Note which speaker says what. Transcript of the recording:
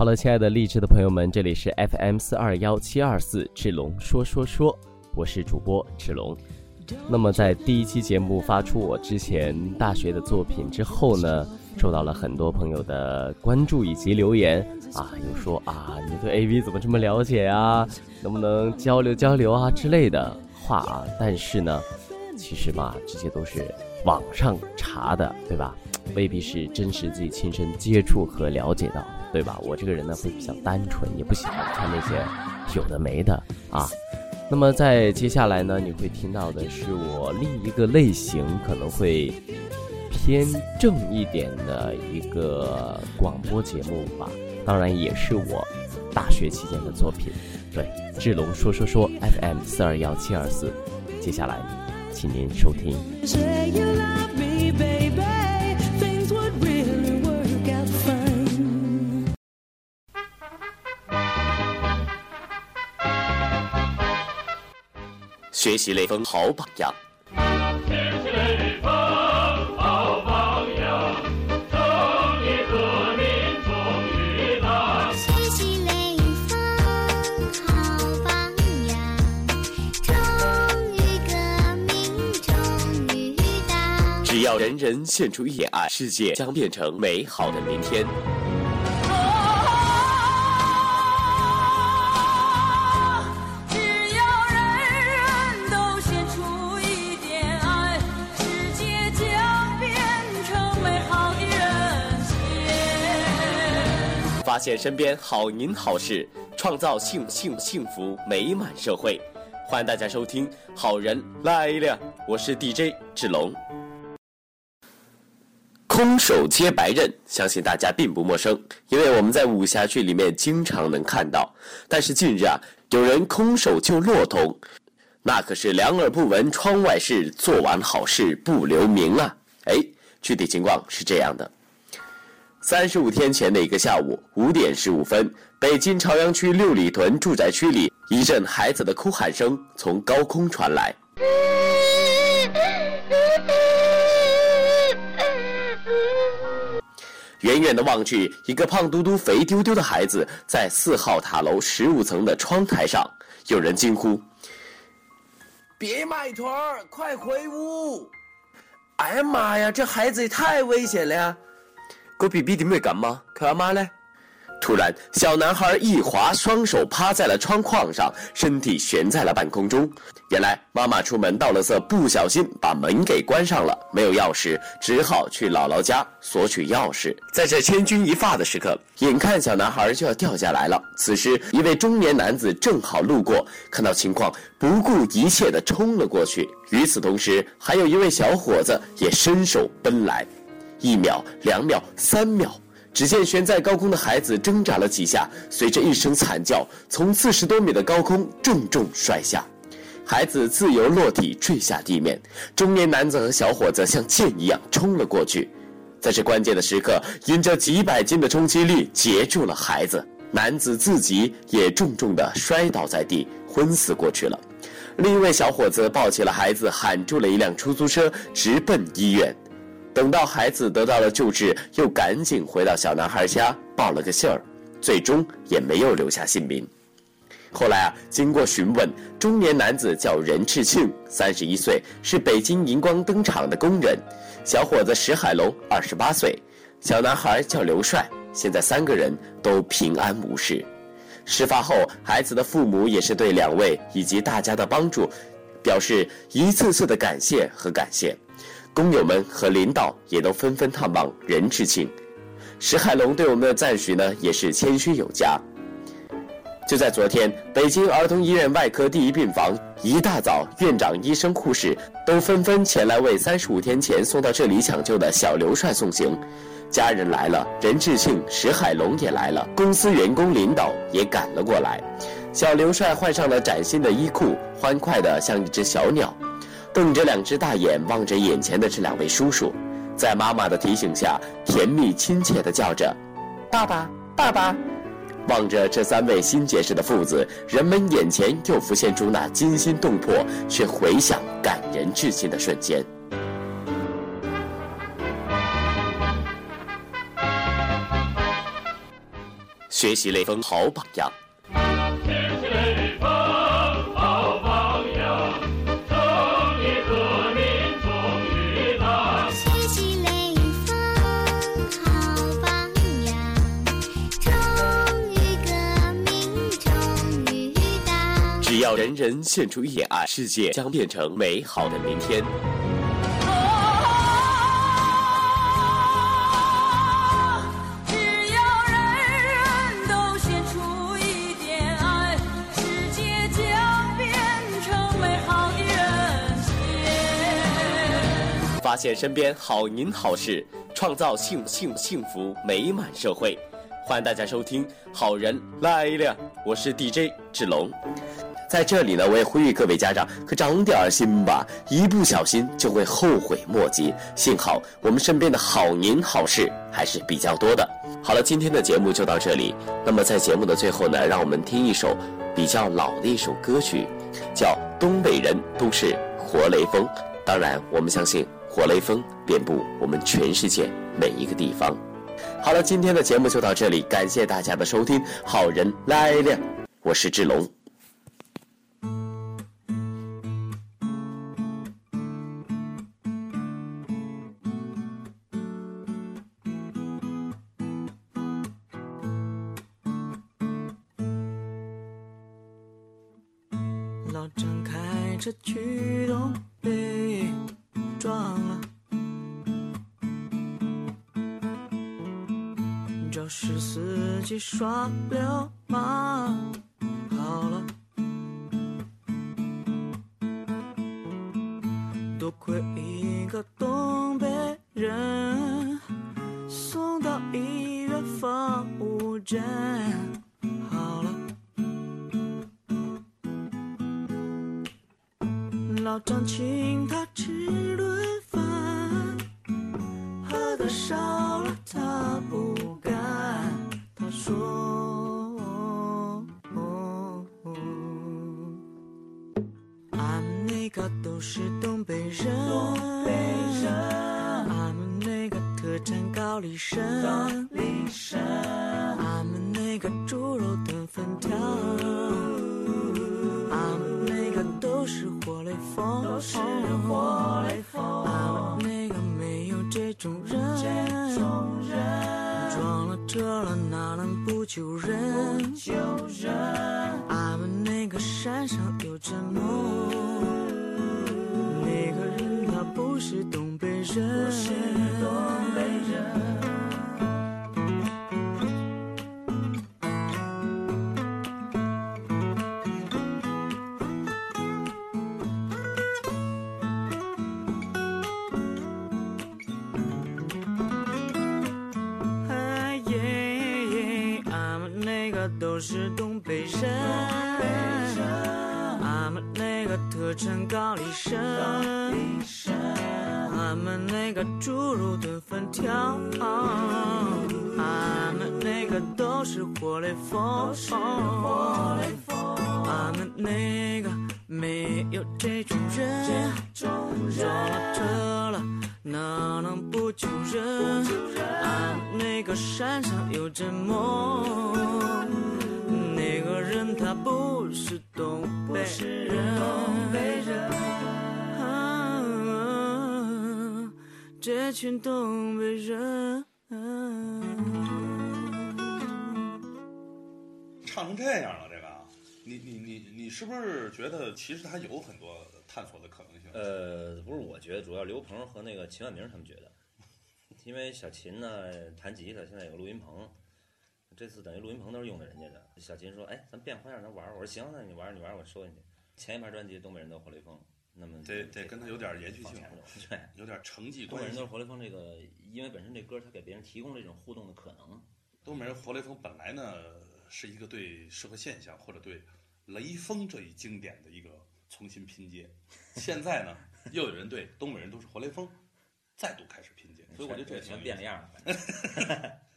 Speaker 1: 好了，亲爱的励志的朋友们，这里是 FM 四二幺七二四志龙说说说，我是主播志龙。那么在第一期节目发出我之前大学的作品之后呢，受到了很多朋友的关注以及留言啊，有说啊，你对 AV 怎么这么了解啊？能不能交流交流啊之类的话啊？但是呢，其实嘛，这些都是网上查的，对吧？未必是真实自己亲身接触和了解到，对吧？我这个人呢会比较单纯，也不喜欢看那些有的没的啊。那么在接下来呢，你会听到的是我另一个类型，可能会偏正一点的一个广播节目吧。当然也是我大学期间的作品。对，志龙说说说 FM 四二幺七二四。接下来，请您收听。忠于革命终于到。只要人人献出一点爱，世界将变成美好的明天。发现身边好人好事，创造幸幸幸福美满社会。欢迎大家收听《好人来了》，我是 DJ 志龙。空手接白刃，相信大家并不陌生，因为我们在武侠剧里面经常能看到。但是近日啊，有人空手救骆驼，那可是两耳不闻窗外事，做完好事不留名啊！哎，具体情况是这样的。三十五天前的一个下午五点十五分，北京朝阳区六里屯住宅区里，一阵孩子的哭喊声从高空传来。远远的望去，一个胖嘟嘟、肥丢丢的孩子在四号塔楼十五层的窗台上。有人惊呼：“
Speaker 2: 别卖团儿，快回屋！”哎呀妈呀，这孩子也太危险了呀！
Speaker 1: 隔壁弟弟妹干嘛？看妈嘞！突然，小男孩一滑，双手趴在了窗框上，身体悬在了半空中。原来妈妈出门倒了色，不小心把门给关上了，没有钥匙，只好去姥姥家索取钥匙。在这千钧一发的时刻，眼看小男孩就要掉下来了，此时一位中年男子正好路过，看到情况，不顾一切地冲了过去。与此同时，还有一位小伙子也伸手奔来。一秒，两秒，三秒，只见悬在高空的孩子挣扎了几下，随着一声惨叫，从四十多米的高空重重摔下，孩子自由落体坠下地面。中年男子和小伙子像箭一样冲了过去，在这关键的时刻，因着几百斤的冲击力截住了孩子，男子自己也重重的摔倒在地，昏死过去了。另一位小伙子抱起了孩子，喊住了一辆出租车，直奔医院。等到孩子得到了救治，又赶紧回到小男孩家报了个信儿，最终也没有留下姓名。后来啊，经过询问，中年男子叫任志庆，三十一岁，是北京荧光灯厂的工人；小伙子石海龙，二十八岁；小男孩叫刘帅。现在三个人都平安无事。事发后，孩子的父母也是对两位以及大家的帮助，表示一次次的感谢和感谢。工友们和领导也都纷纷探望任志庆，石海龙对我们的赞许呢也是谦虚有加。就在昨天，北京儿童医院外科第一病房一大早，院长、医生、护士都纷纷前来为三十五天前送到这里抢救的小刘帅送行。家人来了，任志庆、石海龙也来了，公司员工、领导也赶了过来。小刘帅换上了崭新的衣裤，欢快的像一只小鸟。瞪着两只大眼望着眼前的这两位叔叔，在妈妈的提醒下，甜蜜亲切地叫着：“爸爸，爸爸！”望着这三位新结识的父子，人们眼前又浮现出那惊心动魄却回响感人至深的瞬间。学习雷锋好榜样。人人献出一点爱，世界将变成美好的明天。
Speaker 3: 只要人人都献出一点爱，世界将变成美好的人间。
Speaker 1: 发现身边好人好事，创造幸幸幸福美满社会。欢迎大家收听《好人来了》，我是 DJ 志龙。在这里呢，我也呼吁各位家长可长点儿心吧，一不小心就会后悔莫及。幸好我们身边的好人好事还是比较多的。好了，今天的节目就到这里。那么在节目的最后呢，让我们听一首比较老的一首歌曲，叫《东北人都是活雷锋》。当然，我们相信活雷锋遍布我们全世界每一个地方。好了，今天的节目就到这里，感谢大家的收听。好人来了，我是志龙。
Speaker 4: 老张开车去东北撞了，肇事司机耍流氓，好了，多亏一个东北人送到医院放五针，老张请他吃顿饭，喝的少了他不干。他说：“俺们那个都是东北人，东北人，俺们那个特产高丽参，高丽是东北人，我是东北人。哎耶耶，俺们那个都是东北人，那个特产高丽参，俺们那个猪肉炖粉条，俺们那个都是活雷锋，俺们那个没有这种人，撞了车了哪能不救人？俺们那个山上有阵梦，那个人他不是东北。这群东北人。
Speaker 5: 唱成这样了，这个，你你你你是不是觉得其实他有很多探索的可能性？
Speaker 6: 呃，不是，我觉得主要刘鹏和那个秦万明他们觉得，因为小秦呢弹吉他，现在有录音棚，这次等于录音棚都是用的人家的。小秦说：“哎，咱变花样，咱玩。”我说：“行，那你玩，你玩，我收进去。”前一盘专辑《东北人都活雷锋》，那么
Speaker 5: 得得跟他有点延续性
Speaker 6: 对。
Speaker 5: 有点成绩关系
Speaker 6: 东北人都是。活雷锋这个，因为本身这歌它给别人提供这种互动的可能。
Speaker 5: 东北人活雷锋本来呢是一个对社会现象或者对雷锋这一经典的一个重新拼接，现在呢 又有人对东北人都是活雷锋再度开始拼接，所以我觉得这个挺有意思
Speaker 6: 全变了样了。